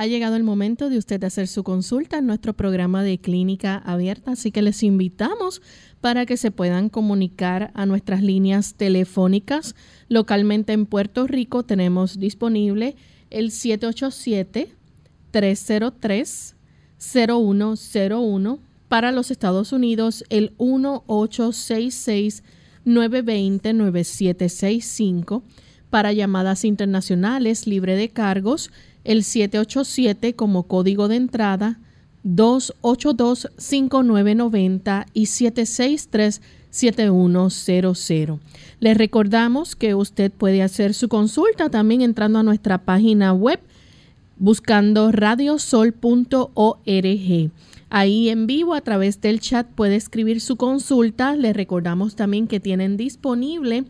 Ha llegado el momento de usted hacer su consulta en nuestro programa de clínica abierta, así que les invitamos para que se puedan comunicar a nuestras líneas telefónicas. Localmente en Puerto Rico tenemos disponible el 787-303-0101. Para los Estados Unidos, el 1866-920-9765. Para llamadas internacionales libre de cargos, el 787 como código de entrada, 282-5990 y 763-7100. Les recordamos que usted puede hacer su consulta también entrando a nuestra página web buscando radiosol.org. Ahí en vivo a través del chat puede escribir su consulta. Les recordamos también que tienen disponible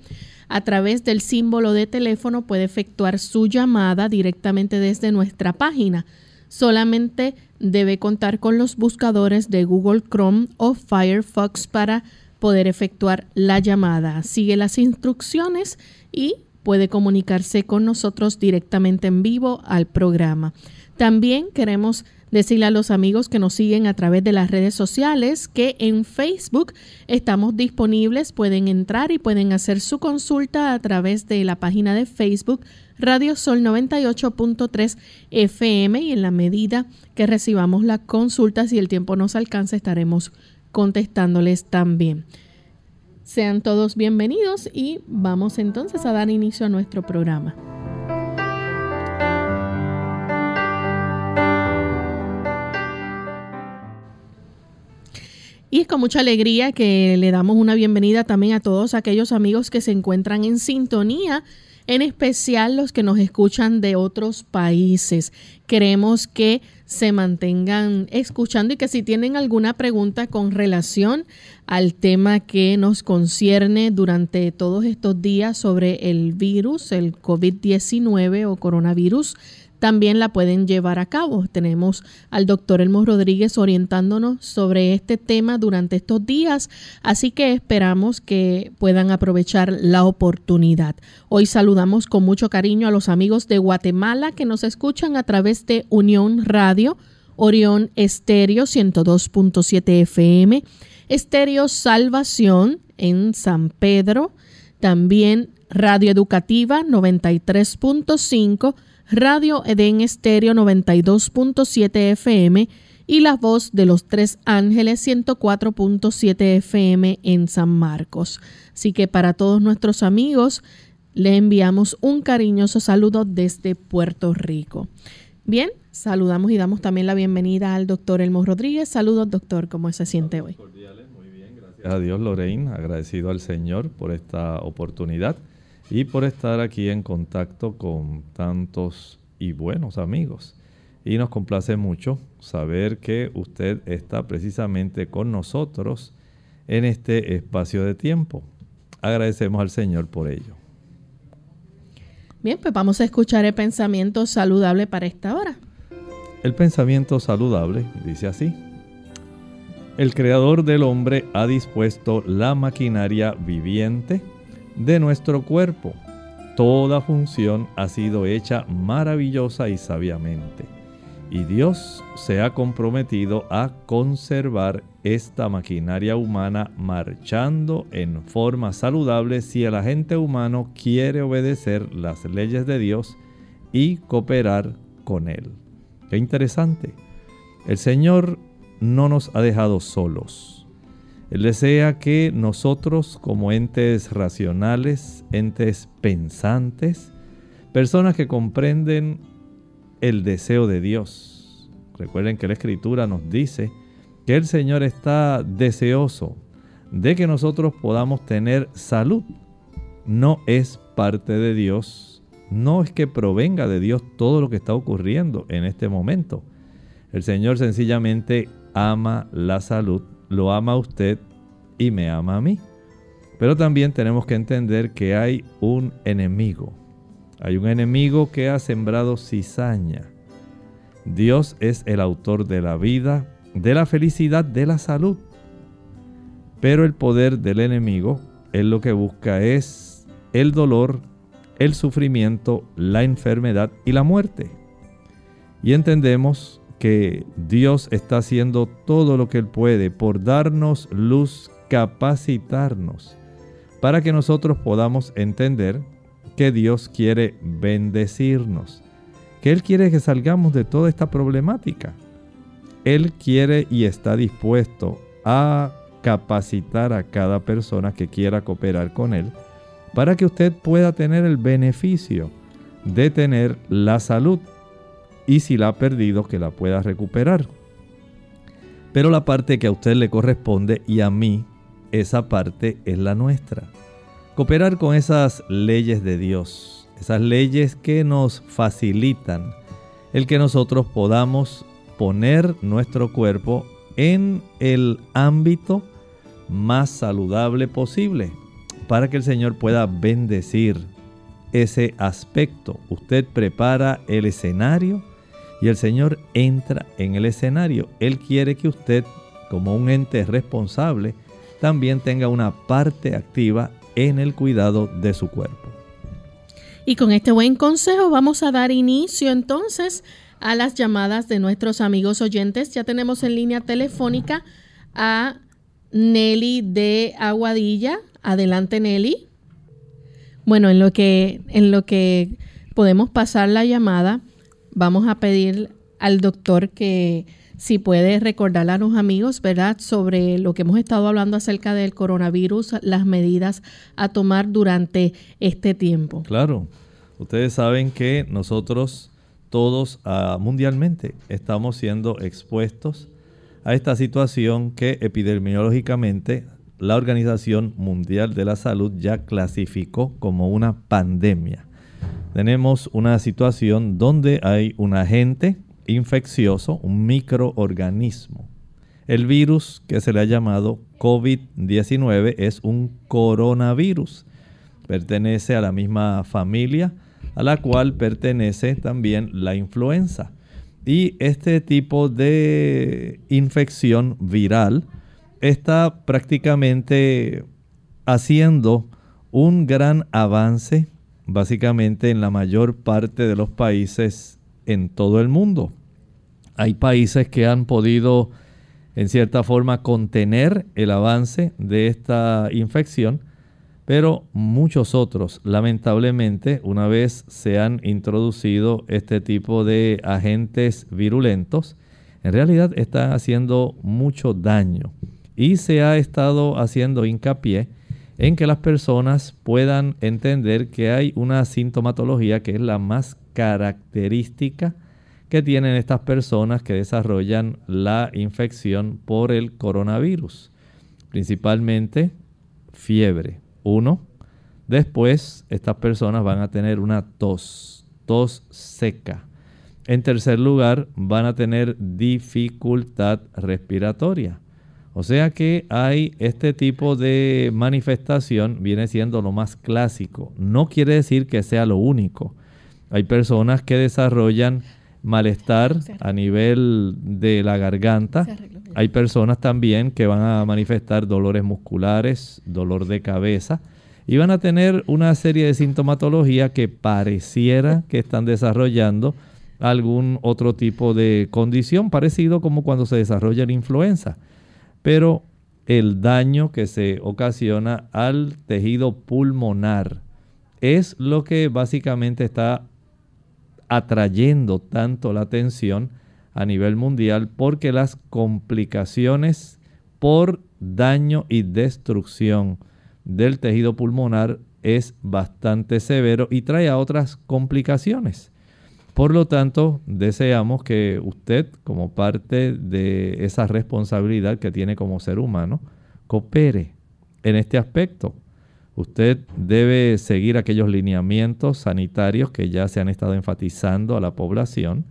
a través del símbolo de teléfono puede efectuar su llamada directamente desde nuestra página. Solamente debe contar con los buscadores de Google Chrome o Firefox para poder efectuar la llamada. Sigue las instrucciones y puede comunicarse con nosotros directamente en vivo al programa. También queremos decirle a los amigos que nos siguen a través de las redes sociales que en Facebook estamos disponibles, pueden entrar y pueden hacer su consulta a través de la página de Facebook Radio Sol 98.3 FM y en la medida que recibamos las consultas y el tiempo nos alcanza estaremos contestándoles también. Sean todos bienvenidos y vamos entonces a dar inicio a nuestro programa. Y es con mucha alegría que le damos una bienvenida también a todos aquellos amigos que se encuentran en sintonía, en especial los que nos escuchan de otros países. Queremos que se mantengan escuchando y que si tienen alguna pregunta con relación al tema que nos concierne durante todos estos días sobre el virus, el COVID-19 o coronavirus, también la pueden llevar a cabo. Tenemos al doctor Elmo Rodríguez orientándonos sobre este tema durante estos días, así que esperamos que puedan aprovechar la oportunidad. Hoy saludamos con mucho cariño a los amigos de Guatemala que nos escuchan a través de Unión Radio Orión Estéreo 102.7 FM, Estéreo Salvación en San Pedro, también Radio Educativa 93.5, Radio Edén Estéreo 92.7 FM y La Voz de los Tres Ángeles 104.7 FM en San Marcos. Así que para todos nuestros amigos le enviamos un cariñoso saludo desde Puerto Rico. Bien, saludamos y damos también la bienvenida al doctor Elmo Rodríguez. Saludos, doctor, ¿cómo se siente hoy? Muy bien, gracias a Dios, Lorraine. Agradecido al Señor por esta oportunidad y por estar aquí en contacto con tantos y buenos amigos. Y nos complace mucho saber que usted está precisamente con nosotros en este espacio de tiempo. Agradecemos al Señor por ello. Bien, pues vamos a escuchar el pensamiento saludable para esta hora. El pensamiento saludable dice así. El creador del hombre ha dispuesto la maquinaria viviente de nuestro cuerpo. Toda función ha sido hecha maravillosa y sabiamente y Dios se ha comprometido a conservar esta maquinaria humana marchando en forma saludable si el agente humano quiere obedecer las leyes de Dios y cooperar con Él. Qué interesante. El Señor no nos ha dejado solos. Él desea que nosotros como entes racionales, entes pensantes, personas que comprenden el deseo de Dios. Recuerden que la escritura nos dice que el Señor está deseoso de que nosotros podamos tener salud. No es parte de Dios, no es que provenga de Dios todo lo que está ocurriendo en este momento. El Señor sencillamente ama la salud, lo ama a usted y me ama a mí. Pero también tenemos que entender que hay un enemigo hay un enemigo que ha sembrado cizaña. Dios es el autor de la vida, de la felicidad, de la salud. Pero el poder del enemigo, él lo que busca es el dolor, el sufrimiento, la enfermedad y la muerte. Y entendemos que Dios está haciendo todo lo que Él puede por darnos luz, capacitarnos, para que nosotros podamos entender que Dios quiere bendecirnos, que Él quiere que salgamos de toda esta problemática. Él quiere y está dispuesto a capacitar a cada persona que quiera cooperar con Él para que usted pueda tener el beneficio de tener la salud y si la ha perdido que la pueda recuperar. Pero la parte que a usted le corresponde y a mí, esa parte es la nuestra cooperar con esas leyes de Dios, esas leyes que nos facilitan el que nosotros podamos poner nuestro cuerpo en el ámbito más saludable posible para que el Señor pueda bendecir ese aspecto. Usted prepara el escenario y el Señor entra en el escenario. Él quiere que usted, como un ente responsable, también tenga una parte activa en el cuidado de su cuerpo. Y con este buen consejo vamos a dar inicio entonces a las llamadas de nuestros amigos oyentes. Ya tenemos en línea telefónica a Nelly de Aguadilla. Adelante Nelly. Bueno, en lo que, en lo que podemos pasar la llamada, vamos a pedir al doctor que si puede recordarle a los amigos, ¿verdad?, sobre lo que hemos estado hablando acerca del coronavirus, las medidas a tomar durante este tiempo. Claro, ustedes saben que nosotros todos ah, mundialmente estamos siendo expuestos a esta situación que epidemiológicamente la Organización Mundial de la Salud ya clasificó como una pandemia. Tenemos una situación donde hay un agente infeccioso, un microorganismo. El virus que se le ha llamado COVID-19 es un coronavirus. Pertenece a la misma familia a la cual pertenece también la influenza. Y este tipo de infección viral está prácticamente haciendo un gran avance básicamente en la mayor parte de los países en todo el mundo. Hay países que han podido en cierta forma contener el avance de esta infección, pero muchos otros, lamentablemente, una vez se han introducido este tipo de agentes virulentos, en realidad están haciendo mucho daño. Y se ha estado haciendo hincapié en que las personas puedan entender que hay una sintomatología que es la más característica que tienen estas personas que desarrollan la infección por el coronavirus. Principalmente fiebre. Uno. Después, estas personas van a tener una tos, tos seca. En tercer lugar, van a tener dificultad respiratoria. O sea que hay este tipo de manifestación, viene siendo lo más clásico. No quiere decir que sea lo único. Hay personas que desarrollan malestar a nivel de la garganta. Hay personas también que van a manifestar dolores musculares, dolor de cabeza y van a tener una serie de sintomatología que pareciera que están desarrollando algún otro tipo de condición parecido como cuando se desarrolla la influenza. Pero el daño que se ocasiona al tejido pulmonar es lo que básicamente está atrayendo tanto la atención a nivel mundial porque las complicaciones por daño y destrucción del tejido pulmonar es bastante severo y trae a otras complicaciones. Por lo tanto, deseamos que usted, como parte de esa responsabilidad que tiene como ser humano, coopere en este aspecto. Usted debe seguir aquellos lineamientos sanitarios que ya se han estado enfatizando a la población.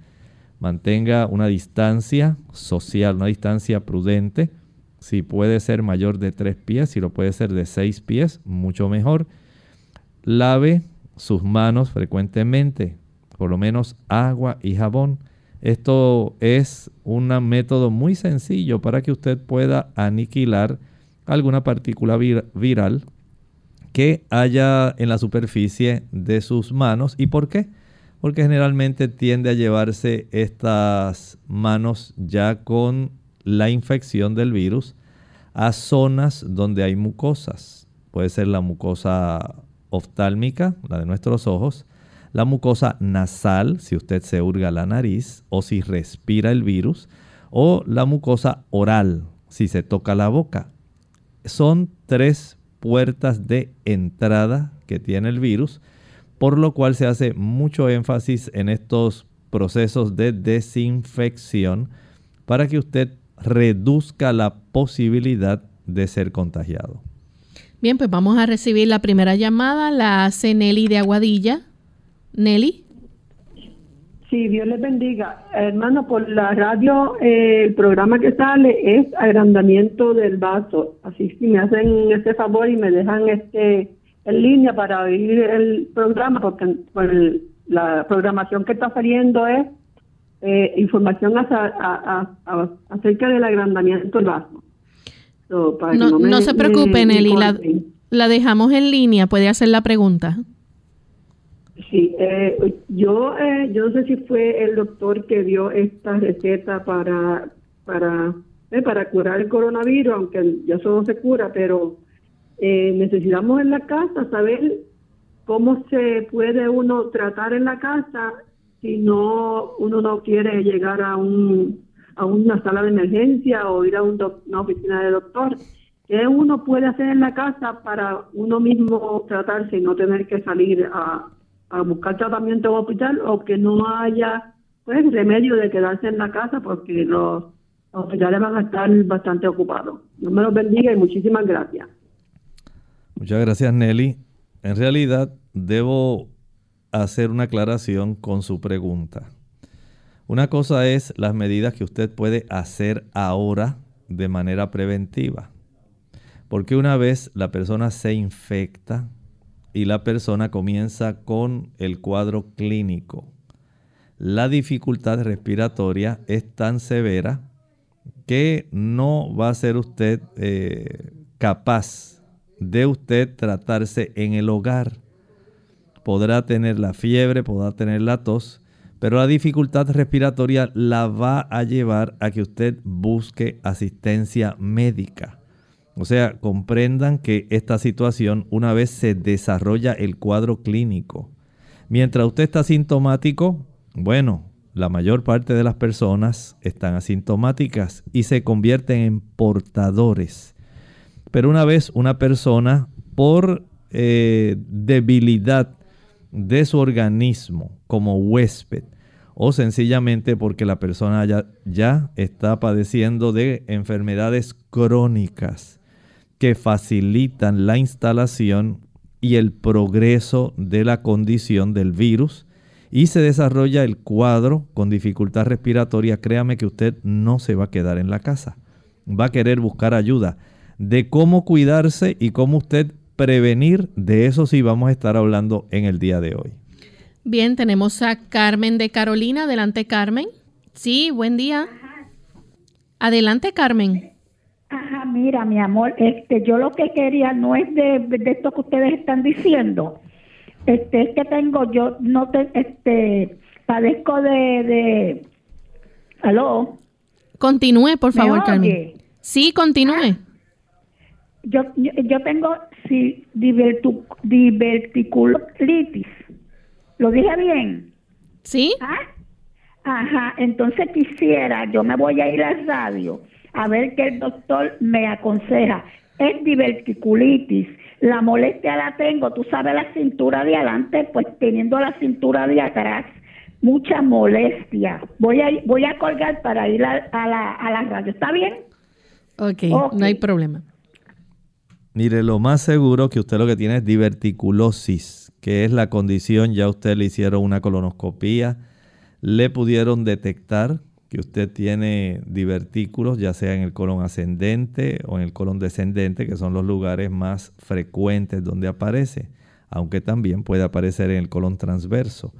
Mantenga una distancia social, una distancia prudente. Si puede ser mayor de tres pies, si lo puede ser de seis pies, mucho mejor. Lave sus manos frecuentemente, por lo menos agua y jabón. Esto es un método muy sencillo para que usted pueda aniquilar alguna partícula viral que haya en la superficie de sus manos. ¿Y por qué? Porque generalmente tiende a llevarse estas manos ya con la infección del virus a zonas donde hay mucosas. Puede ser la mucosa oftálmica, la de nuestros ojos, la mucosa nasal, si usted se hurga la nariz o si respira el virus, o la mucosa oral, si se toca la boca. Son tres puertas de entrada que tiene el virus, por lo cual se hace mucho énfasis en estos procesos de desinfección para que usted reduzca la posibilidad de ser contagiado. Bien, pues vamos a recibir la primera llamada, la hace Nelly de Aguadilla. Nelly. Sí, Dios les bendiga. Hermano, por la radio, eh, el programa que sale es agrandamiento del vaso. Así que me hacen este favor y me dejan este en línea para oír el programa, porque la programación que está saliendo es eh, información acerca del agrandamiento del vaso. no, se preocupe, Nelly, la dejamos en línea. Puede hacer la pregunta. Sí, eh, yo, eh, yo no sé si fue el doctor que dio esta receta para, para, eh, para curar el coronavirus, aunque ya eso no se cura, pero eh, necesitamos en la casa saber cómo se puede uno tratar en la casa si no uno no quiere llegar a un a una sala de emergencia o ir a un una oficina de doctor. ¿Qué uno puede hacer en la casa para uno mismo tratarse y no tener que salir a, a buscar tratamiento en hospital o que no haya pues remedio de quedarse en la casa porque los hospitales van a estar bastante ocupados. Dios me los bendiga y muchísimas gracias. Muchas gracias Nelly. En realidad debo hacer una aclaración con su pregunta. Una cosa es las medidas que usted puede hacer ahora de manera preventiva. Porque una vez la persona se infecta, y la persona comienza con el cuadro clínico. La dificultad respiratoria es tan severa que no va a ser usted eh, capaz de usted tratarse en el hogar. Podrá tener la fiebre, podrá tener la tos, Pero la dificultad respiratoria la va a llevar a que usted busque asistencia médica. O sea, comprendan que esta situación, una vez se desarrolla el cuadro clínico, mientras usted está asintomático, bueno, la mayor parte de las personas están asintomáticas y se convierten en portadores. Pero una vez una persona, por eh, debilidad de su organismo como huésped, o sencillamente porque la persona ya, ya está padeciendo de enfermedades crónicas que facilitan la instalación y el progreso de la condición del virus, y se desarrolla el cuadro con dificultad respiratoria, créame que usted no se va a quedar en la casa. Va a querer buscar ayuda de cómo cuidarse y cómo usted prevenir. De eso sí vamos a estar hablando en el día de hoy. Bien, tenemos a Carmen de Carolina. Adelante, Carmen. Sí, buen día. Adelante, Carmen. Ajá, mira, mi amor, este, yo lo que quería no es de, de esto que ustedes están diciendo, este es que tengo yo no te este padezco de de aló continúe por favor Carmen. sí continúe. Ah, yo, yo tengo sí, diverticulitis. Lo dije bien sí ¿Ah? ajá entonces quisiera yo me voy a ir al radio a ver qué el doctor me aconseja es diverticulitis la molestia la tengo, tú sabes, la cintura de adelante, pues teniendo la cintura de atrás, mucha molestia. Voy a, voy a colgar para ir a, la, a la radio. ¿Está bien? Okay, ok, no hay problema. Mire, lo más seguro que usted lo que tiene es diverticulosis, que es la condición, ya usted le hicieron una colonoscopía, le pudieron detectar que usted tiene divertículos, ya sea en el colon ascendente o en el colon descendente, que son los lugares más frecuentes donde aparece, aunque también puede aparecer en el colon transverso.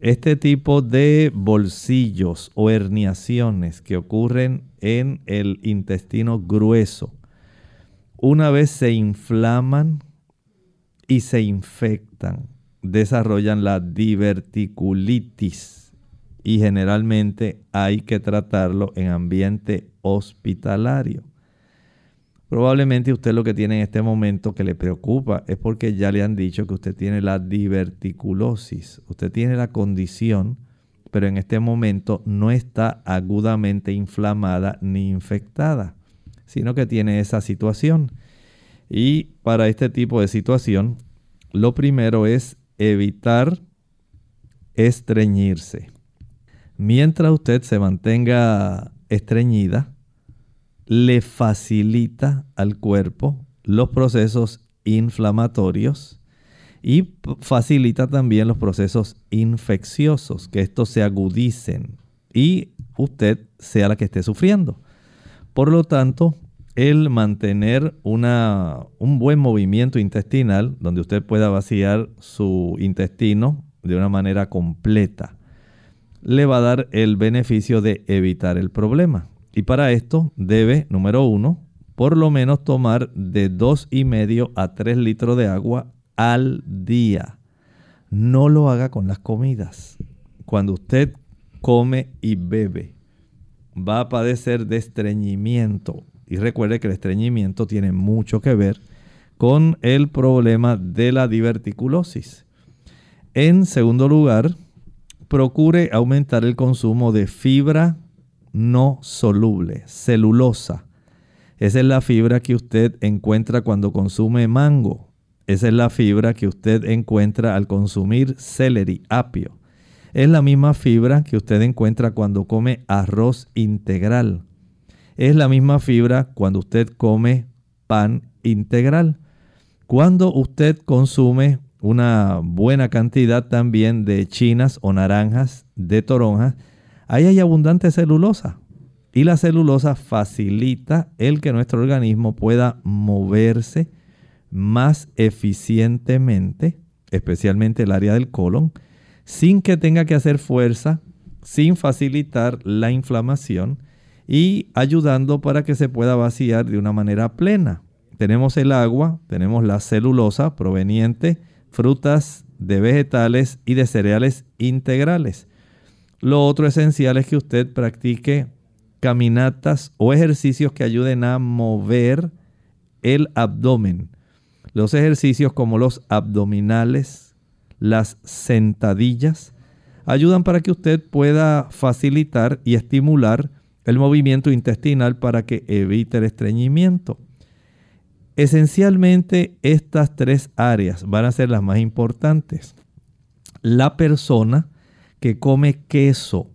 Este tipo de bolsillos o herniaciones que ocurren en el intestino grueso, una vez se inflaman y se infectan, desarrollan la diverticulitis y generalmente hay que tratarlo en ambiente hospitalario. Probablemente usted lo que tiene en este momento que le preocupa es porque ya le han dicho que usted tiene la diverticulosis. Usted tiene la condición, pero en este momento no está agudamente inflamada ni infectada, sino que tiene esa situación. Y para este tipo de situación, lo primero es evitar estreñirse. Mientras usted se mantenga estreñida, le facilita al cuerpo los procesos inflamatorios y facilita también los procesos infecciosos, que estos se agudicen y usted sea la que esté sufriendo. Por lo tanto, el mantener una, un buen movimiento intestinal, donde usted pueda vaciar su intestino de una manera completa, le va a dar el beneficio de evitar el problema. Y para esto debe, número uno, por lo menos tomar de dos y medio a 3 litros de agua al día. No lo haga con las comidas. Cuando usted come y bebe, va a padecer de estreñimiento. Y recuerde que el estreñimiento tiene mucho que ver con el problema de la diverticulosis. En segundo lugar, procure aumentar el consumo de fibra no soluble, celulosa. Esa es la fibra que usted encuentra cuando consume mango. Esa es la fibra que usted encuentra al consumir celery, apio. Es la misma fibra que usted encuentra cuando come arroz integral. Es la misma fibra cuando usted come pan integral. Cuando usted consume una buena cantidad también de chinas o naranjas de toronja, ahí hay abundante celulosa. Y la celulosa facilita el que nuestro organismo pueda moverse más eficientemente, especialmente el área del colon, sin que tenga que hacer fuerza, sin facilitar la inflamación y ayudando para que se pueda vaciar de una manera plena. Tenemos el agua, tenemos la celulosa proveniente frutas, de vegetales y de cereales integrales. Lo otro esencial es que usted practique caminatas o ejercicios que ayuden a mover el abdomen. Los ejercicios como los abdominales, las sentadillas, ayudan para que usted pueda facilitar y estimular el movimiento intestinal para que evite el estreñimiento. Esencialmente estas tres áreas van a ser las más importantes. La persona que come queso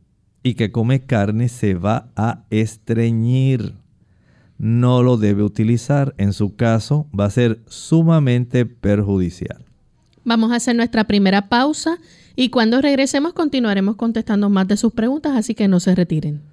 y que come carne se va a estreñir. No lo debe utilizar. En su caso va a ser sumamente perjudicial. Vamos a hacer nuestra primera pausa y cuando regresemos continuaremos contestando más de sus preguntas, así que no se retiren.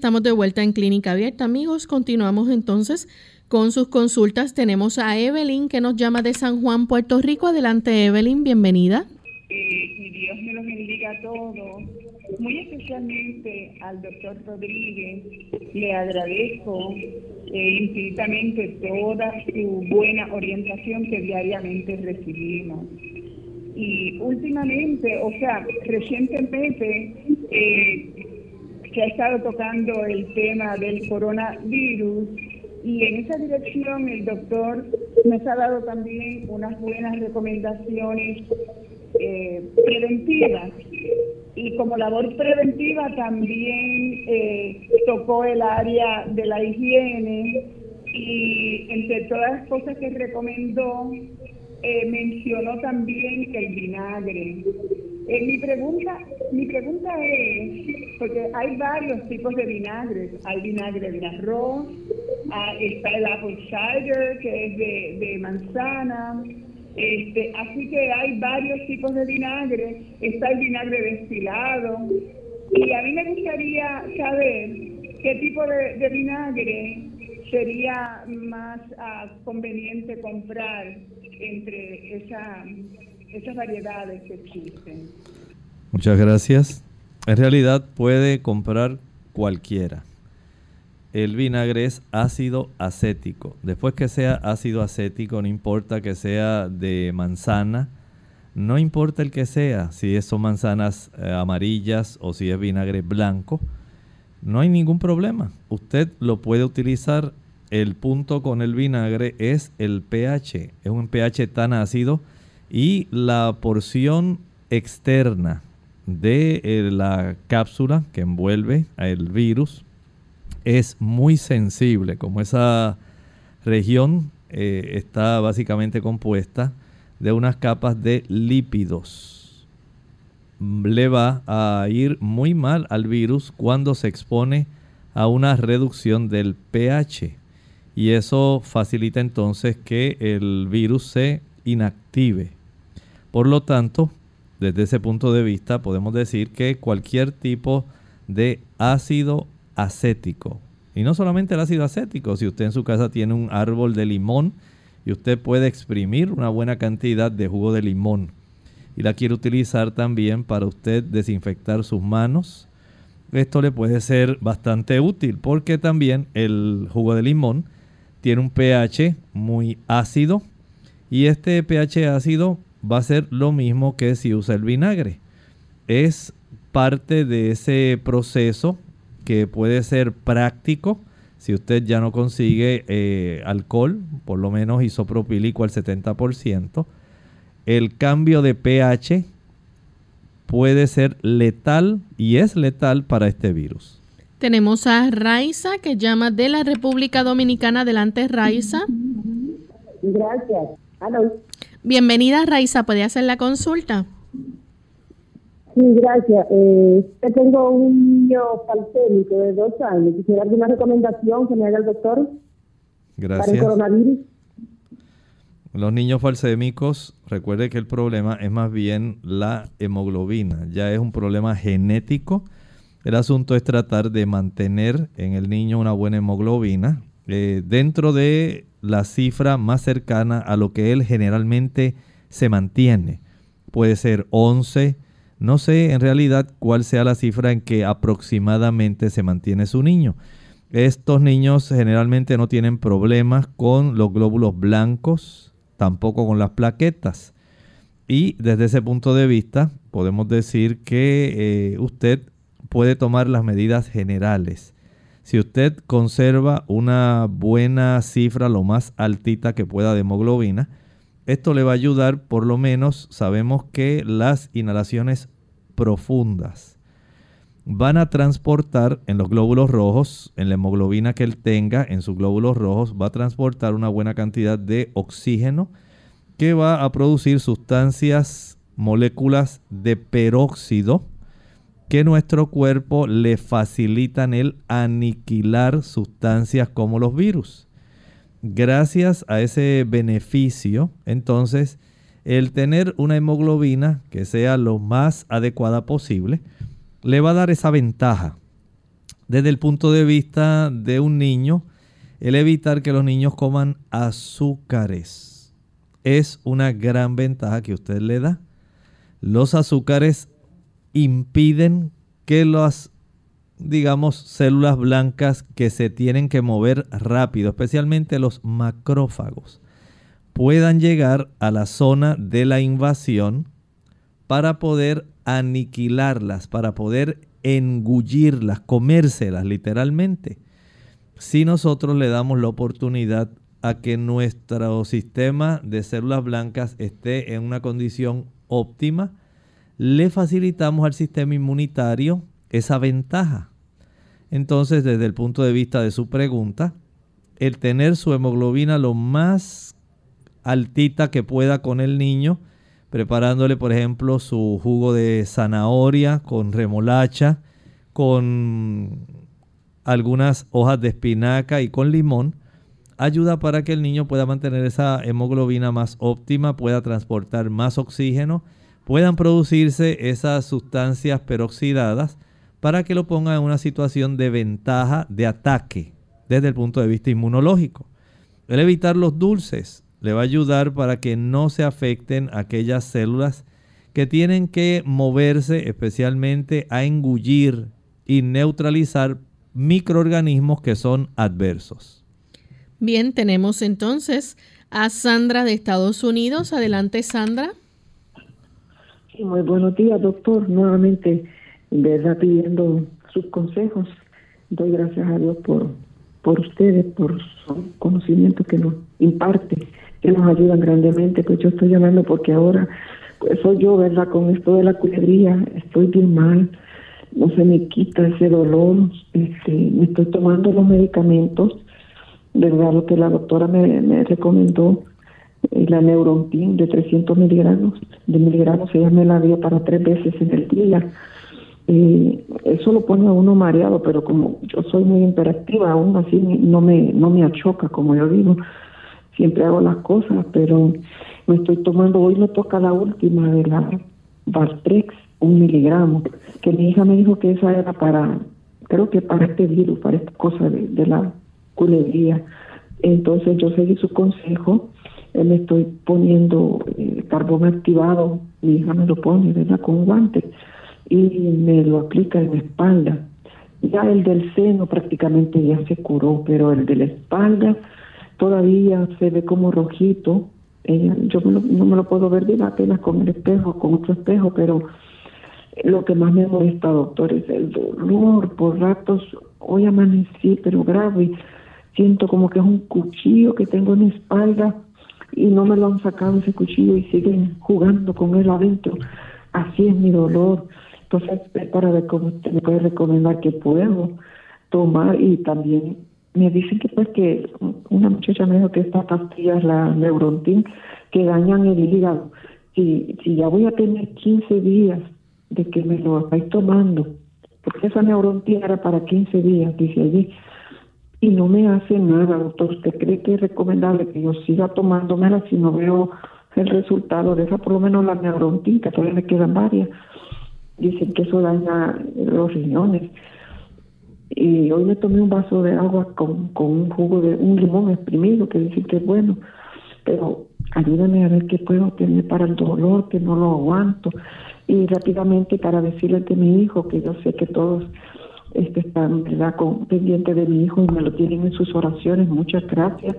Estamos de vuelta en Clínica Abierta, amigos. Continuamos entonces con sus consultas. Tenemos a Evelyn que nos llama de San Juan, Puerto Rico. Adelante, Evelyn, bienvenida. Y, Dios me los bendiga a todos. Muy especialmente al doctor Rodríguez, le agradezco eh, infinitamente toda su buena orientación que diariamente recibimos. Y últimamente, o sea, recientemente, eh, que ha estado tocando el tema del coronavirus. Y en esa dirección el doctor nos ha dado también unas buenas recomendaciones eh, preventivas. Y como labor preventiva también eh, tocó el área de la higiene. Y entre todas las cosas que recomendó eh, mencionó también el vinagre eh, mi pregunta, mi pregunta es, porque hay varios tipos de vinagres, hay vinagre de arroz, ah, está el apple cider que es de, manzana, este, así que hay varios tipos de vinagre, está el vinagre destilado, y a mí me gustaría saber qué tipo de, vinagre sería más ah, conveniente comprar entre esa, Muchas gracias. En realidad puede comprar cualquiera. El vinagre es ácido acético. Después que sea ácido acético, no importa que sea de manzana, no importa el que sea, si son manzanas eh, amarillas o si es vinagre blanco, no hay ningún problema. Usted lo puede utilizar. El punto con el vinagre es el pH. Es un pH tan ácido y la porción externa de eh, la cápsula que envuelve el virus es muy sensible. Como esa región eh, está básicamente compuesta de unas capas de lípidos. Le va a ir muy mal al virus cuando se expone a una reducción del pH. Y eso facilita entonces que el virus se inactive. Por lo tanto, desde ese punto de vista podemos decir que cualquier tipo de ácido acético, y no solamente el ácido acético, si usted en su casa tiene un árbol de limón, y usted puede exprimir una buena cantidad de jugo de limón y la quiere utilizar también para usted desinfectar sus manos. Esto le puede ser bastante útil porque también el jugo de limón tiene un pH muy ácido y este pH ácido va a ser lo mismo que si usa el vinagre. Es parte de ese proceso que puede ser práctico si usted ya no consigue eh, alcohol, por lo menos isopropílico al 70%, el cambio de pH puede ser letal y es letal para este virus. Tenemos a Raiza que llama de la República Dominicana. Adelante, Raiza. Gracias. Bienvenida, Raiza. ¿Puede hacer la consulta? Sí, gracias. Eh, tengo un niño falsémico de dos años. Quisiera alguna recomendación que me haga el doctor gracias. para el coronavirus. Los niños falsémicos, recuerde que el problema es más bien la hemoglobina. Ya es un problema genético. El asunto es tratar de mantener en el niño una buena hemoglobina eh, dentro de la cifra más cercana a lo que él generalmente se mantiene. Puede ser 11, no sé en realidad cuál sea la cifra en que aproximadamente se mantiene su niño. Estos niños generalmente no tienen problemas con los glóbulos blancos, tampoco con las plaquetas. Y desde ese punto de vista podemos decir que eh, usted puede tomar las medidas generales. Si usted conserva una buena cifra, lo más altita que pueda de hemoglobina, esto le va a ayudar, por lo menos sabemos que las inhalaciones profundas van a transportar en los glóbulos rojos, en la hemoglobina que él tenga, en sus glóbulos rojos, va a transportar una buena cantidad de oxígeno que va a producir sustancias, moléculas de peróxido que nuestro cuerpo le facilitan el aniquilar sustancias como los virus gracias a ese beneficio, entonces, el tener una hemoglobina que sea lo más adecuada posible, le va a dar esa ventaja. Desde el punto de vista de un niño, el evitar que los niños coman azúcares es una gran ventaja que usted le da. Los azúcares impiden que las digamos, células blancas que se tienen que mover rápido, especialmente los macrófagos, puedan llegar a la zona de la invasión para poder aniquilarlas, para poder engullirlas, comérselas literalmente. Si nosotros le damos la oportunidad a que nuestro sistema de células blancas esté en una condición óptima, le facilitamos al sistema inmunitario esa ventaja. Entonces, desde el punto de vista de su pregunta, el tener su hemoglobina lo más altita que pueda con el niño, preparándole, por ejemplo, su jugo de zanahoria con remolacha, con algunas hojas de espinaca y con limón, ayuda para que el niño pueda mantener esa hemoglobina más óptima, pueda transportar más oxígeno, puedan producirse esas sustancias peroxidadas para que lo ponga en una situación de ventaja de ataque desde el punto de vista inmunológico. El evitar los dulces. le va a ayudar para que no se afecten aquellas células que tienen que moverse especialmente a engullir y neutralizar microorganismos que son adversos. Bien, tenemos entonces a Sandra de Estados Unidos. Adelante, Sandra. Sí, muy buenos días, doctor. Nuevamente, verdad, pidiendo sus consejos. Doy gracias a Dios por, por ustedes, por su conocimiento que nos imparte, que nos ayudan grandemente. Pues yo estoy llamando porque ahora pues soy yo, ¿verdad? Con esto de la culebría, estoy bien mal, no se me quita ese dolor, este, me estoy tomando los medicamentos, ¿verdad? Lo que la doctora me recomendó, la Neurontin de 300 miligramos, de miligramos, ella me la dio para tres veces en el día. Eh, eso lo pone a uno mareado, pero como yo soy muy imperactiva, aún así no me, no me achoca, como yo digo, siempre hago las cosas, pero me estoy tomando, hoy me toca la última de la Valtrex, un miligramo, que mi hija me dijo que esa era para, creo que para este virus, para esta cosa de, la culebría. Entonces yo seguí su consejo, me estoy poniendo eh, carbón activado, mi hija me lo pone, ¿verdad? Con guantes, y me lo aplica en la espalda. Ya el del seno prácticamente ya se curó, pero el de la espalda todavía se ve como rojito, yo no me lo puedo ver bien apenas con el espejo, con otro espejo, pero lo que más me molesta, doctor, es el dolor. Por ratos, hoy amanecí, pero grave. Siento como que es un cuchillo que tengo en la espalda y no me lo han sacado ese cuchillo y siguen jugando con él adentro. Así es mi dolor. Entonces, para me puede recomendar que puedo tomar y también me dicen que pues que una muchacha me dijo que estas pastillas, la Neurontin, que dañan el hígado. Si, si ya voy a tener 15 días de que me lo estáis tomando, porque esa Neurontin era para 15 días, dice allí, y no me hace nada, doctor. ¿Usted cree que es recomendable que yo siga tomándomela si no veo el resultado de esa, por lo menos la Neurontin, que todavía me quedan varias? Dicen que eso daña los riñones y hoy me tomé un vaso de agua con, con un jugo de un limón exprimido, que dice que es bueno, pero ayúdame a ver qué puedo tener para el dolor, que no lo aguanto. Y rápidamente para decirle que mi hijo, que yo sé que todos este, están ¿verdad? Con, pendientes de mi hijo y me lo tienen en sus oraciones, muchas gracias.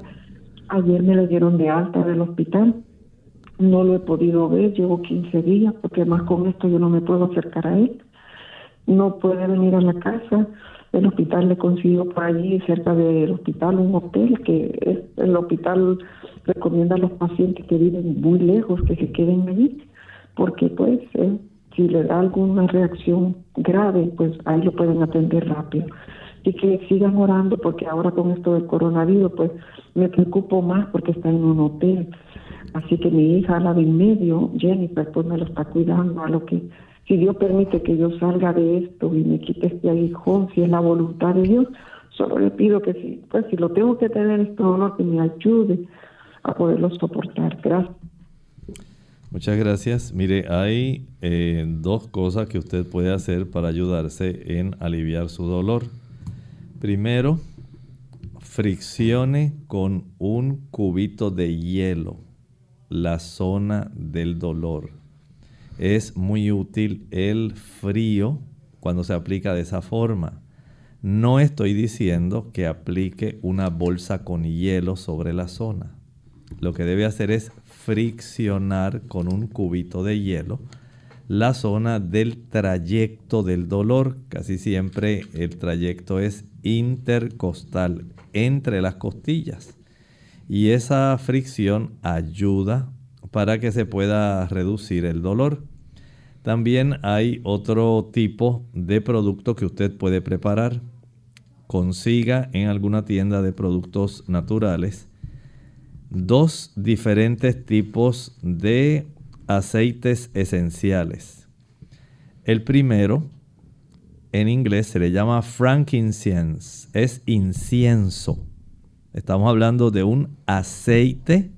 Ayer me lo dieron de alta del hospital, no lo he podido ver, llevo 15 días, porque más con esto yo no me puedo acercar a él. No puede venir a la casa, el hospital le consiguió por allí, cerca del hospital, un hotel que el hospital recomienda a los pacientes que viven muy lejos que se queden allí, porque pues eh, si le da alguna reacción grave, pues ahí lo pueden atender rápido. Y que sigan orando, porque ahora con esto del coronavirus, pues me preocupo más porque está en un hotel. Así que mi hija, la de en medio, Jennifer, pues me lo está cuidando a lo que si Dios permite que yo salga de esto y me quite este aguijón, si es la voluntad de Dios, solo le pido que si, pues si lo tengo que tener este dolor, que me ayude a poderlo soportar. Gracias. Muchas gracias. Mire, hay eh, dos cosas que usted puede hacer para ayudarse en aliviar su dolor. Primero, friccione con un cubito de hielo la zona del dolor es muy útil el frío cuando se aplica de esa forma. No estoy diciendo que aplique una bolsa con hielo sobre la zona. Lo que debe hacer es friccionar con un cubito de hielo la zona del trayecto del dolor. Casi siempre el trayecto es intercostal, entre las costillas. Y esa fricción ayuda para que se pueda reducir el dolor. También hay otro tipo de producto que usted puede preparar. Consiga en alguna tienda de productos naturales dos diferentes tipos de aceites esenciales. El primero, en inglés, se le llama frankincense, es incienso. Estamos hablando de un aceite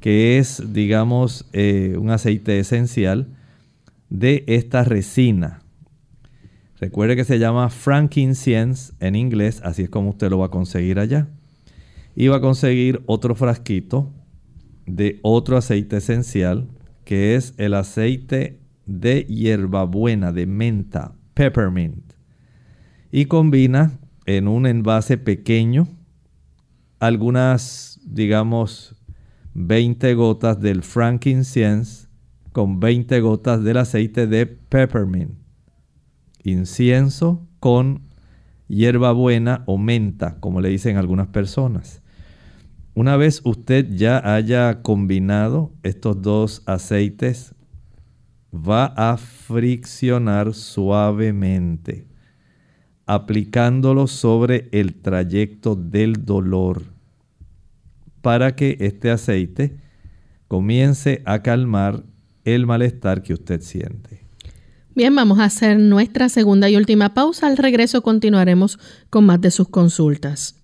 que es, digamos, eh, un aceite esencial de esta resina. Recuerde que se llama frankincense en inglés, así es como usted lo va a conseguir allá. Va a conseguir otro frasquito de otro aceite esencial que es el aceite de hierbabuena, de menta, peppermint. Y combina en un envase pequeño algunas, digamos, 20 gotas del frankincense con 20 gotas del aceite de peppermint. Incienso con hierbabuena o menta, como le dicen algunas personas. Una vez usted ya haya combinado estos dos aceites, va a friccionar suavemente, aplicándolo sobre el trayecto del dolor, para que este aceite comience a calmar el malestar que usted siente. Bien, vamos a hacer nuestra segunda y última pausa. Al regreso continuaremos con más de sus consultas.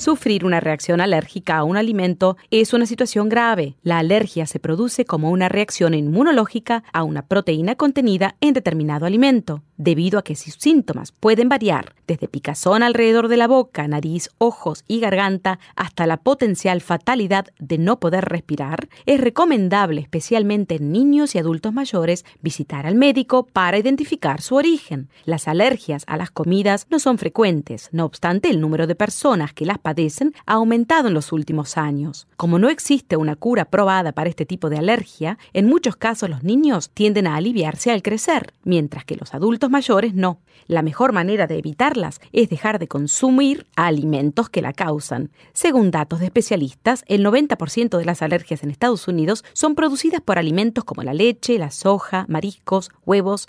Sufrir una reacción alérgica a un alimento es una situación grave. La alergia se produce como una reacción inmunológica a una proteína contenida en determinado alimento debido a que sus síntomas pueden variar desde picazón alrededor de la boca, nariz, ojos y garganta hasta la potencial fatalidad de no poder respirar, es recomendable, especialmente en niños y adultos mayores, visitar al médico para identificar su origen. Las alergias a las comidas no son frecuentes, no obstante el número de personas que las ha aumentado en los últimos años. Como no existe una cura probada para este tipo de alergia, en muchos casos los niños tienden a aliviarse al crecer, mientras que los adultos mayores no. La mejor manera de evitarlas es dejar de consumir alimentos que la causan. Según datos de especialistas, el 90% de las alergias en Estados Unidos son producidas por alimentos como la leche, la soja, mariscos, huevos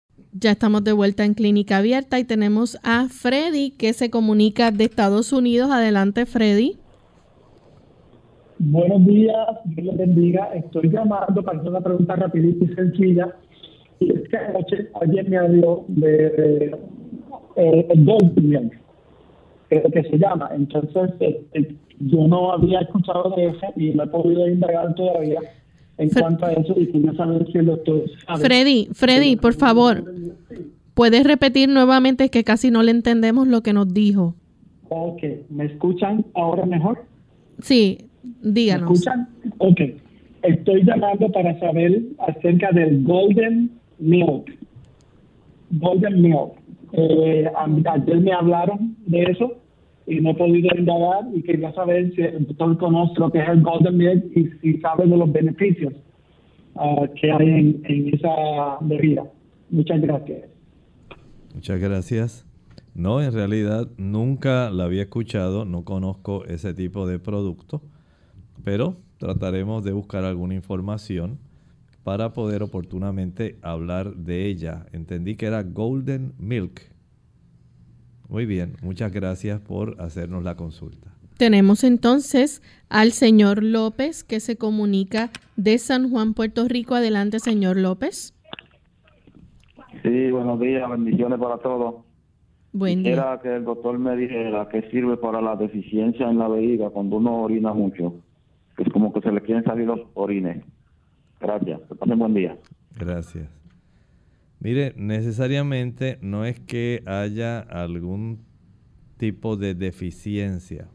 Ya estamos de vuelta en Clínica Abierta y tenemos a Freddy que se comunica de Estados Unidos. Adelante, Freddy. Buenos días, Dios les bendiga. Estoy llamando para hacer una pregunta rapidita y sencilla. Y es que anoche me habló de, eh, el creo que se llama. Entonces, eh, yo no había escuchado de eso y no he podido indagar todavía en cuanto a eso y quería saber si el doctor sabe. Freddy, Freddy, por favor, ¿puedes repetir nuevamente que casi no le entendemos lo que nos dijo? Ok, ¿me escuchan ahora mejor? Sí, díganos. ¿Me escuchan? Ok, estoy llamando para saber acerca del Golden Milk. Golden Milk. Eh, ayer me hablaron de eso y no he podido indagar y quería saber si el doctor conoce lo que es el Golden Milk y si sabe de los beneficios ah, que hay en, en esa bebida. Muchas gracias. Muchas gracias. No, en realidad nunca la había escuchado, no conozco ese tipo de producto, pero trataremos de buscar alguna información para poder oportunamente hablar de ella. Entendí que era Golden Milk. Muy bien, muchas gracias por hacernos la consulta. Tenemos entonces al señor López que se comunica de San Juan, Puerto Rico. Adelante, señor López. Sí, buenos días, bendiciones para todos. Buen día. Quisiera que el doctor me dijera qué sirve para la deficiencia en la vejiga cuando uno orina mucho. Es como que se le quieren salir los orines. Gracias, que pasen buen día. Gracias. Mire, necesariamente no es que haya algún tipo de deficiencia.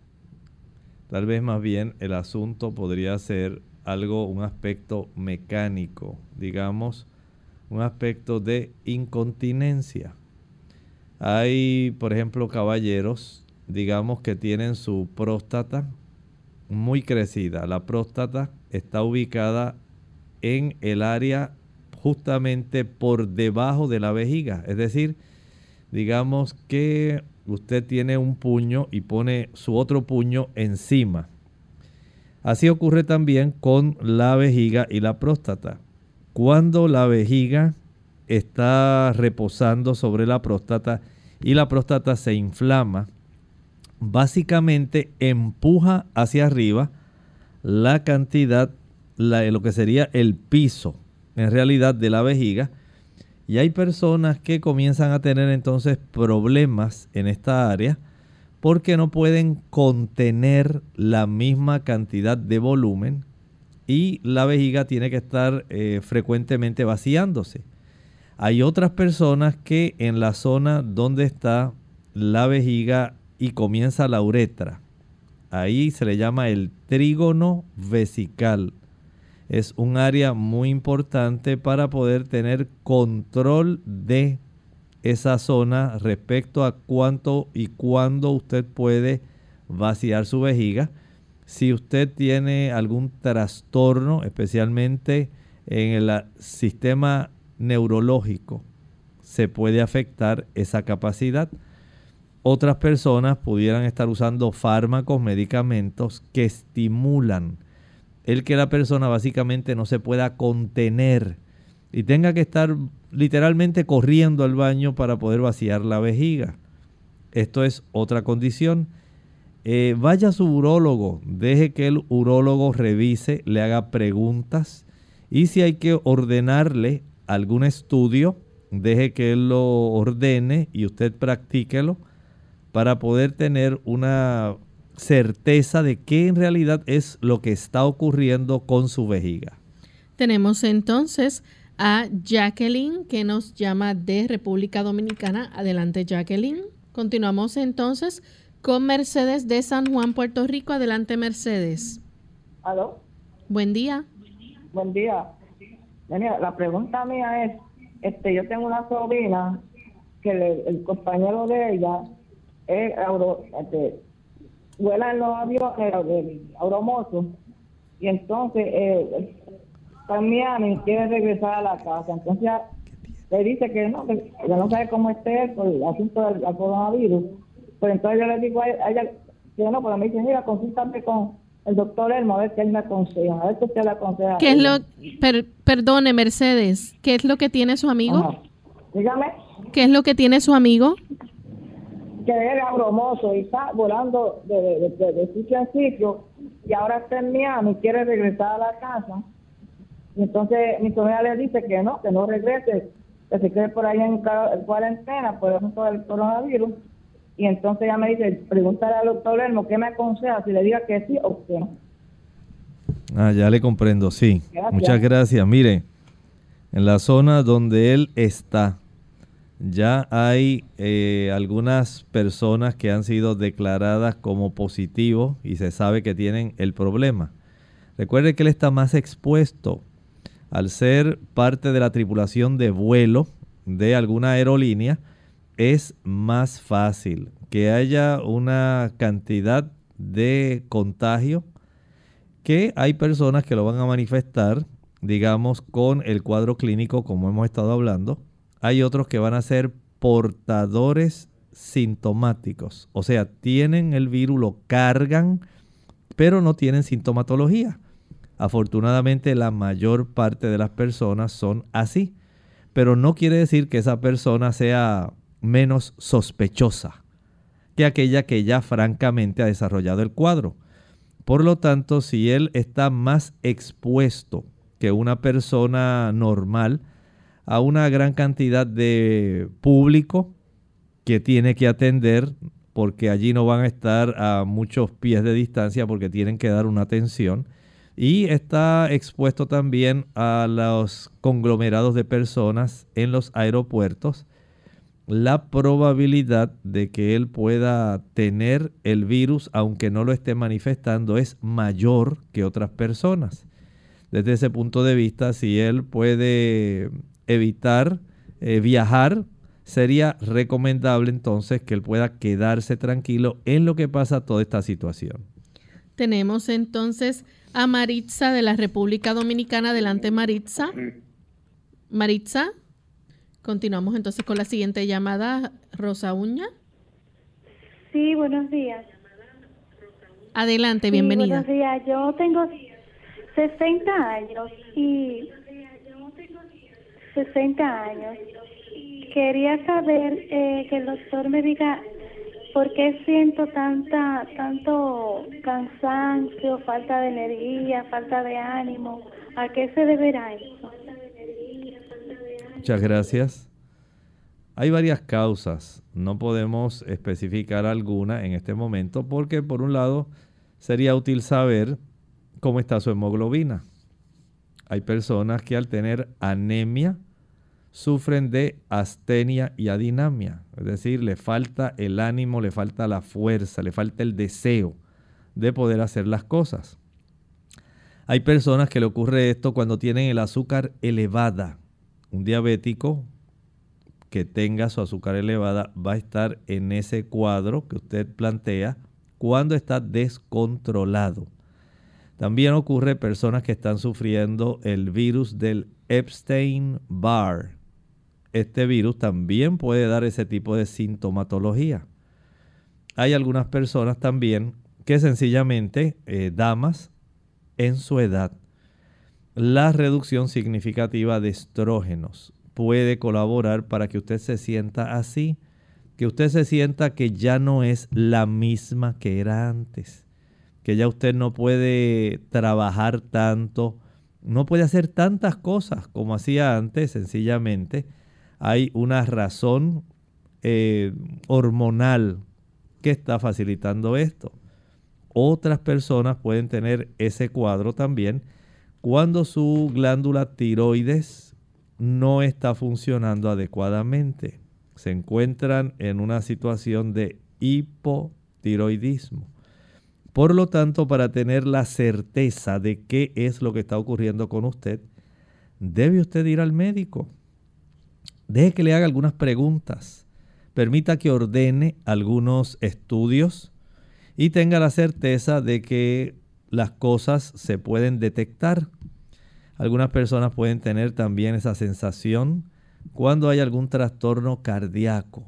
Tal vez más bien el asunto podría ser algo, un aspecto mecánico, digamos, un aspecto de incontinencia. Hay, por ejemplo, caballeros, digamos que tienen su próstata muy crecida. La próstata está ubicada en el área justamente por debajo de la vejiga. Es decir, digamos que usted tiene un puño y pone su otro puño encima. Así ocurre también con la vejiga y la próstata. Cuando la vejiga está reposando sobre la próstata y la próstata se inflama, básicamente empuja hacia arriba la cantidad, lo que sería el piso en realidad de la vejiga. Y hay personas que comienzan a tener entonces problemas en esta área porque no pueden contener la misma cantidad de volumen y la vejiga tiene que estar eh, frecuentemente vaciándose. Hay otras personas que en la zona donde está la vejiga y comienza la uretra, ahí se le llama el trígono vesical. Es un área muy importante para poder tener control de esa zona respecto a cuánto y cuándo usted puede vaciar su vejiga. Si usted tiene algún trastorno, especialmente en el sistema neurológico, se puede afectar esa capacidad. Otras personas pudieran estar usando fármacos, medicamentos que estimulan el que la persona básicamente no se pueda contener y tenga que estar literalmente corriendo al baño para poder vaciar la vejiga. Esto es otra condición. Eh, vaya a su urólogo, deje que el urólogo revise, le haga preguntas y si hay que ordenarle algún estudio, deje que él lo ordene y usted practíquelo para poder tener una certeza de qué en realidad es lo que está ocurriendo con su vejiga. Tenemos entonces a Jacqueline que nos llama de República Dominicana. Adelante Jacqueline. Continuamos entonces con Mercedes de San Juan, Puerto Rico. Adelante Mercedes. ¿Aló? Buen día. Buen día. la pregunta mía es, este, yo tengo una sobrina que el compañero de ella es este, vuela en los aviones del Auromoso y entonces eh, también quiere regresar a la casa. Entonces le dice que no, que, no sabe cómo esté por el asunto del, coronavirus. Pero entonces yo le digo a ella, que no, pero me dice, mira, consúltame con el doctor Elmo a ver qué él me aconseja, a ver qué usted le aconseja. ¿Qué es lo, perdone Mercedes, ¿qué es lo que tiene su amigo? Dígame. ¿Qué es lo que tiene su amigo? Que era bromoso y está volando de, de, sitio en sitio y ahora está en Miami, quiere regresar a la casa. Y entonces mi sobrina le dice que no, que no regrese, que se quede por ahí en, cuarentena por ejemplo del coronavirus. Y entonces ella me dice, pregúntale al doctor Elmo qué me aconseja, si le diga que sí o que no. Ah, ya le comprendo, sí. Muchas gracias. Mire, en la zona donde él está, ya hay eh, algunas personas que han sido declaradas como positivos y se sabe que tienen el problema. Recuerde que él está más expuesto al ser parte de la tripulación de vuelo de alguna aerolínea. Es más fácil que haya una cantidad de contagio que hay personas que lo van a manifestar, digamos, con el cuadro clínico como hemos estado hablando hay otros que van a ser portadores sintomáticos. O sea, tienen el virus, lo cargan, pero no tienen sintomatología. Afortunadamente la mayor parte de las personas son así, pero no quiere decir que esa persona sea menos sospechosa que aquella que ya francamente ha desarrollado el cuadro. Por lo tanto, si él está más expuesto que una persona normal, a una gran cantidad de público que tiene que atender porque allí no van a estar a muchos pies de distancia porque tienen que dar una atención. Y está expuesto también a los conglomerados de personas en los aeropuertos. La probabilidad de que él pueda tener el virus, aunque no lo esté manifestando, es mayor que otras personas. Desde ese punto de vista, si él puede evitar eh, viajar, sería recomendable entonces que él pueda quedarse tranquilo en lo que pasa toda esta situación. Tenemos entonces a Maritza de la República Dominicana. Adelante, Maritza. Maritza. Continuamos entonces con la siguiente llamada, Rosa Uña. Sí, buenos días. Adelante, bienvenida. buenos días. Yo tengo 60 años y 60 años. Quería saber eh, que el doctor me diga por qué siento tanta tanto cansancio, falta de energía, falta de ánimo. ¿A qué se deberá eso? Muchas gracias. Hay varias causas, no podemos especificar alguna en este momento porque por un lado sería útil saber cómo está su hemoglobina. Hay personas que al tener anemia sufren de astenia y adinamia, es decir, le falta el ánimo, le falta la fuerza, le falta el deseo de poder hacer las cosas. Hay personas que le ocurre esto cuando tienen el azúcar elevada. Un diabético que tenga su azúcar elevada va a estar en ese cuadro que usted plantea cuando está descontrolado. También ocurre personas que están sufriendo el virus del Epstein-Barr. Este virus también puede dar ese tipo de sintomatología. Hay algunas personas también que sencillamente, eh, damas, en su edad, la reducción significativa de estrógenos puede colaborar para que usted se sienta así, que usted se sienta que ya no es la misma que era antes, que ya usted no puede trabajar tanto, no puede hacer tantas cosas como hacía antes, sencillamente hay una razón eh, hormonal que está facilitando esto. Otras personas pueden tener ese cuadro también cuando su glándula tiroides no está funcionando adecuadamente. Se encuentran en una situación de hipotiroidismo. Por lo tanto, para tener la certeza de qué es lo que está ocurriendo con usted, debe usted ir al médico. Deje que le haga algunas preguntas. Permita que ordene algunos estudios y tenga la certeza de que las cosas se pueden detectar algunas personas pueden tener también esa sensación cuando hay algún trastorno cardíaco.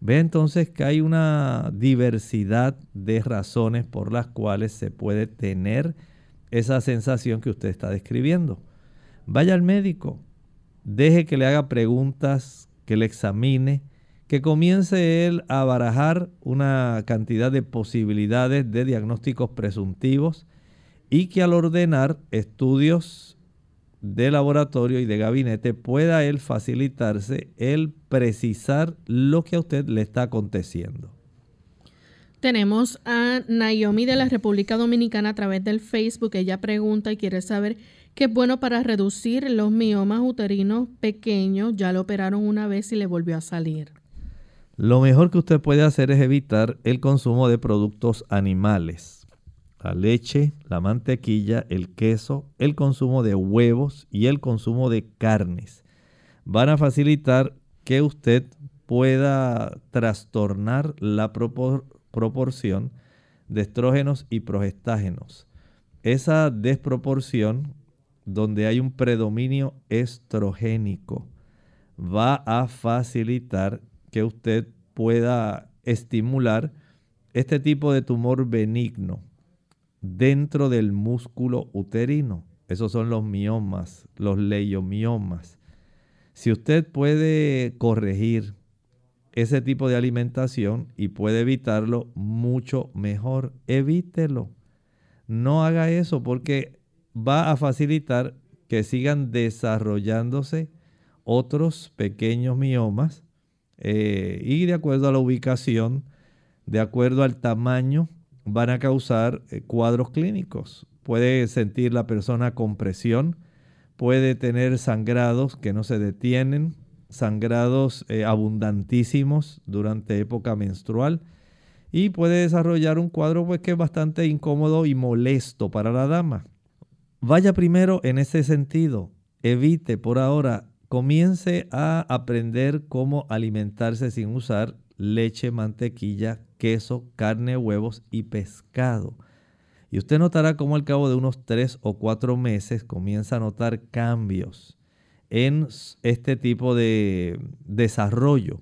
Ve entonces que hay una diversidad de razones por las cuales se puede tener esa sensación que usted está describiendo. Vaya al médico, deje que le haga preguntas, que le examine, que comience él a barajar una cantidad de posibilidades de diagnósticos presuntivos y que al ordenar estudios de laboratorio y de gabinete pueda él facilitarse el precisar lo que a usted le está aconteciendo. Tenemos a Naomi de la República Dominicana a través del Facebook. Ella pregunta y quiere saber qué es bueno para reducir los miomas uterinos pequeños. Ya lo operaron una vez y le volvió a salir. Lo mejor que usted puede hacer es evitar el consumo de productos animales la leche, la mantequilla, el queso, el consumo de huevos y el consumo de carnes van a facilitar que usted pueda trastornar la proporción de estrógenos y progestágenos. Esa desproporción donde hay un predominio estrogénico va a facilitar que usted pueda estimular este tipo de tumor benigno dentro del músculo uterino. Esos son los miomas, los leiomiomas. Si usted puede corregir ese tipo de alimentación y puede evitarlo, mucho mejor. Evítelo. No haga eso porque va a facilitar que sigan desarrollándose otros pequeños miomas eh, y de acuerdo a la ubicación, de acuerdo al tamaño van a causar eh, cuadros clínicos. Puede sentir la persona compresión, puede tener sangrados que no se detienen, sangrados eh, abundantísimos durante época menstrual y puede desarrollar un cuadro pues, que es bastante incómodo y molesto para la dama. Vaya primero en ese sentido. Evite por ahora comience a aprender cómo alimentarse sin usar leche, mantequilla, queso, carne, huevos y pescado. Y usted notará cómo al cabo de unos tres o cuatro meses comienza a notar cambios en este tipo de desarrollo.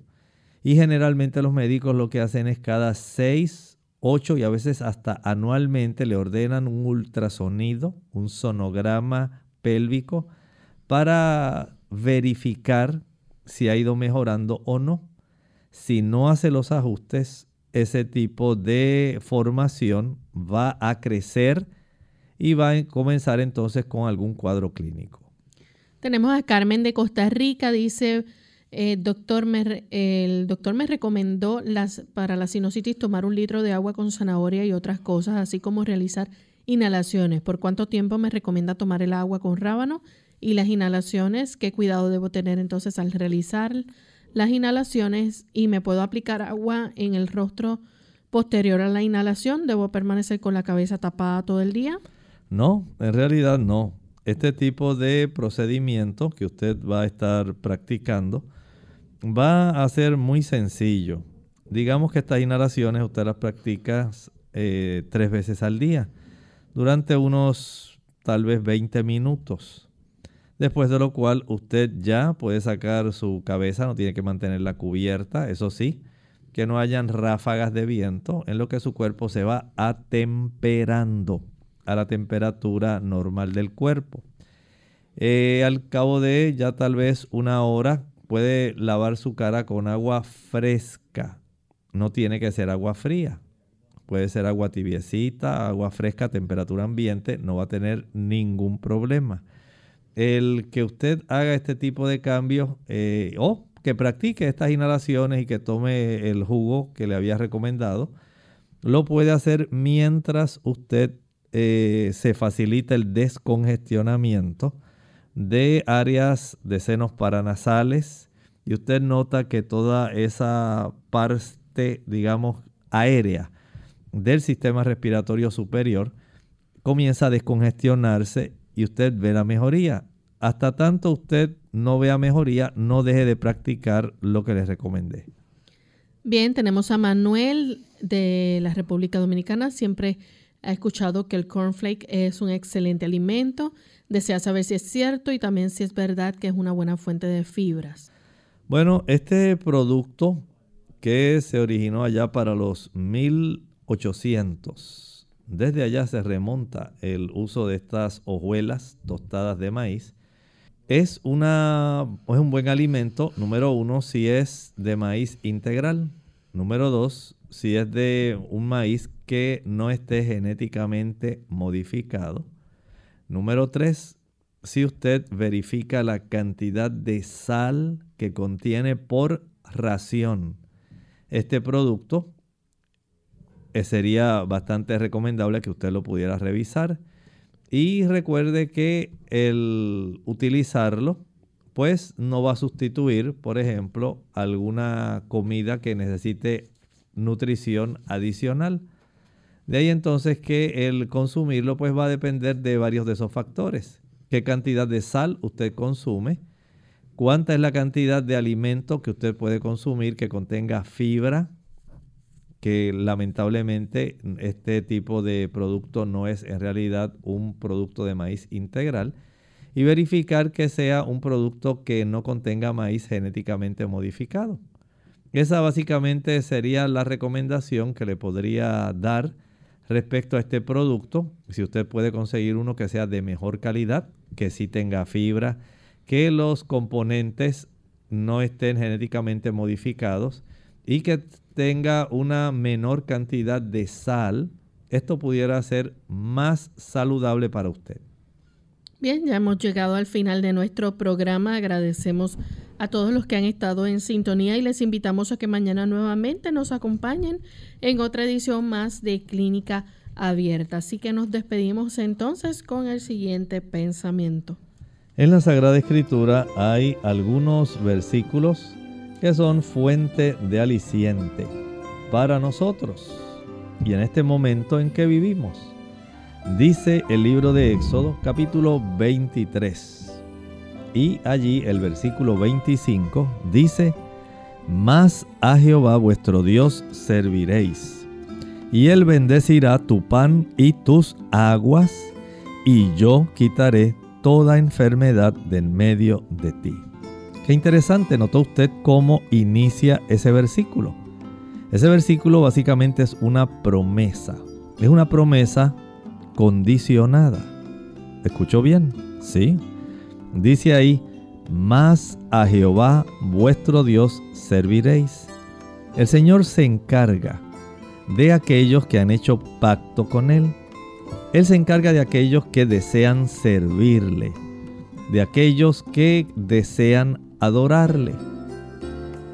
Y generalmente los médicos lo que hacen es cada seis, ocho y a veces hasta anualmente le ordenan un ultrasonido, un sonograma pélvico para verificar si ha ido mejorando o no. Si no hace los ajustes, ese tipo de formación va a crecer y va a comenzar entonces con algún cuadro clínico. Tenemos a Carmen de Costa Rica, dice, eh, doctor, el doctor me recomendó las, para la sinusitis tomar un litro de agua con zanahoria y otras cosas, así como realizar inhalaciones. ¿Por cuánto tiempo me recomienda tomar el agua con rábano? Y las inhalaciones, ¿qué cuidado debo tener entonces al realizar las inhalaciones? Y me puedo aplicar agua en el rostro posterior a la inhalación. ¿Debo permanecer con la cabeza tapada todo el día? No, en realidad no. Este tipo de procedimiento que usted va a estar practicando va a ser muy sencillo. Digamos que estas inhalaciones usted las practica eh, tres veces al día durante unos tal vez 20 minutos. Después de lo cual usted ya puede sacar su cabeza, no tiene que mantenerla cubierta, eso sí, que no hayan ráfagas de viento, en lo que su cuerpo se va atemperando a la temperatura normal del cuerpo. Eh, al cabo de ya tal vez una hora puede lavar su cara con agua fresca. No tiene que ser agua fría. Puede ser agua tibiecita, agua fresca, temperatura ambiente. No va a tener ningún problema. El que usted haga este tipo de cambios eh, o que practique estas inhalaciones y que tome el jugo que le había recomendado, lo puede hacer mientras usted eh, se facilita el descongestionamiento de áreas de senos paranasales y usted nota que toda esa parte, digamos, aérea del sistema respiratorio superior comienza a descongestionarse y usted ve la mejoría. Hasta tanto usted no vea mejoría, no deje de practicar lo que les recomendé. Bien, tenemos a Manuel de la República Dominicana. Siempre ha escuchado que el cornflake es un excelente alimento. Desea saber si es cierto y también si es verdad que es una buena fuente de fibras. Bueno, este producto que se originó allá para los 1800, desde allá se remonta el uso de estas hojuelas tostadas de maíz. Es, una, es un buen alimento, número uno, si es de maíz integral. Número dos, si es de un maíz que no esté genéticamente modificado. Número 3, si usted verifica la cantidad de sal que contiene por ración este producto, eh, sería bastante recomendable que usted lo pudiera revisar. Y recuerde que el utilizarlo, pues no va a sustituir, por ejemplo, alguna comida que necesite nutrición adicional. De ahí entonces que el consumirlo pues va a depender de varios de esos factores. ¿Qué cantidad de sal usted consume? ¿Cuánta es la cantidad de alimento que usted puede consumir que contenga fibra? Que lamentablemente este tipo de producto no es en realidad un producto de maíz integral. Y verificar que sea un producto que no contenga maíz genéticamente modificado. Esa básicamente sería la recomendación que le podría dar respecto a este producto. Si usted puede conseguir uno que sea de mejor calidad, que sí tenga fibra, que los componentes no estén genéticamente modificados y que tenga una menor cantidad de sal, esto pudiera ser más saludable para usted. Bien, ya hemos llegado al final de nuestro programa. Agradecemos a todos los que han estado en sintonía y les invitamos a que mañana nuevamente nos acompañen en otra edición más de Clínica Abierta. Así que nos despedimos entonces con el siguiente pensamiento. En la Sagrada Escritura hay algunos versículos que son fuente de aliciente para nosotros y en este momento en que vivimos. Dice el libro de Éxodo capítulo 23. Y allí el versículo 25 dice, Más a Jehová vuestro Dios serviréis, y él bendecirá tu pan y tus aguas, y yo quitaré toda enfermedad de en medio de ti. Qué interesante, notó usted cómo inicia ese versículo. Ese versículo básicamente es una promesa. Es una promesa condicionada. ¿Escuchó bien? Sí. Dice ahí, más a Jehová vuestro Dios serviréis. El Señor se encarga de aquellos que han hecho pacto con Él. Él se encarga de aquellos que desean servirle, de aquellos que desean adorarle.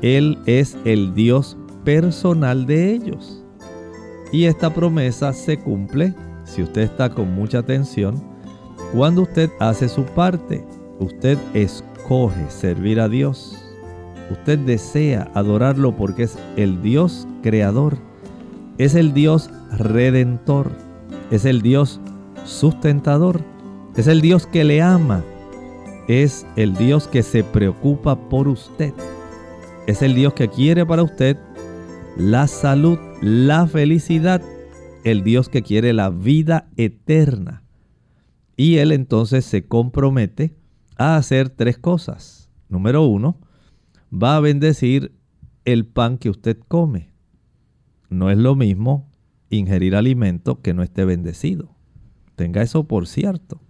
Él es el Dios personal de ellos. Y esta promesa se cumple, si usted está con mucha atención, cuando usted hace su parte. Usted escoge servir a Dios. Usted desea adorarlo porque es el Dios creador. Es el Dios redentor. Es el Dios sustentador. Es el Dios que le ama. Es el Dios que se preocupa por usted. Es el Dios que quiere para usted la salud, la felicidad. El Dios que quiere la vida eterna. Y Él entonces se compromete a hacer tres cosas. Número uno, va a bendecir el pan que usted come. No es lo mismo ingerir alimento que no esté bendecido. Tenga eso por cierto.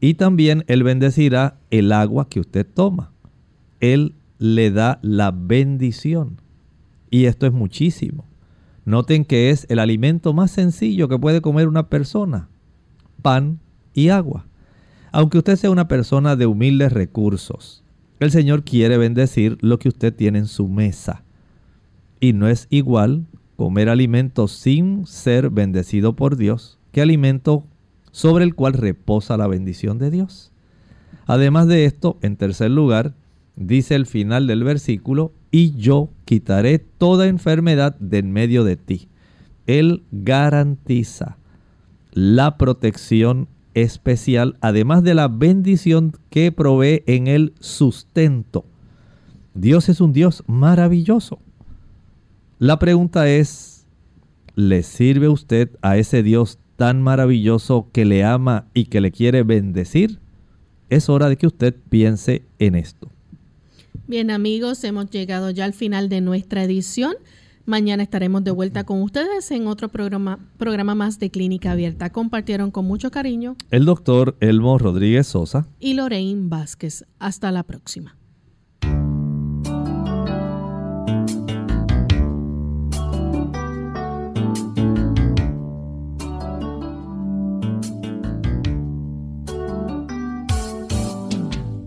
Y también Él bendecirá el agua que usted toma. Él le da la bendición. Y esto es muchísimo. Noten que es el alimento más sencillo que puede comer una persona. Pan y agua. Aunque usted sea una persona de humildes recursos, el Señor quiere bendecir lo que usted tiene en su mesa. Y no es igual comer alimento sin ser bendecido por Dios que alimento sobre el cual reposa la bendición de Dios. Además de esto, en tercer lugar, dice el final del versículo, y yo quitaré toda enfermedad de en medio de ti. Él garantiza la protección especial, además de la bendición que provee en el sustento. Dios es un Dios maravilloso. La pregunta es, ¿le sirve usted a ese Dios tan maravilloso que le ama y que le quiere bendecir? Es hora de que usted piense en esto. Bien amigos, hemos llegado ya al final de nuestra edición. Mañana estaremos de vuelta con ustedes en otro programa, programa más de Clínica Abierta. Compartieron con mucho cariño el doctor Elmo Rodríguez Sosa y Lorraine Vázquez. Hasta la próxima.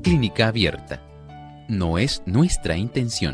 Clínica Abierta. No es nuestra intención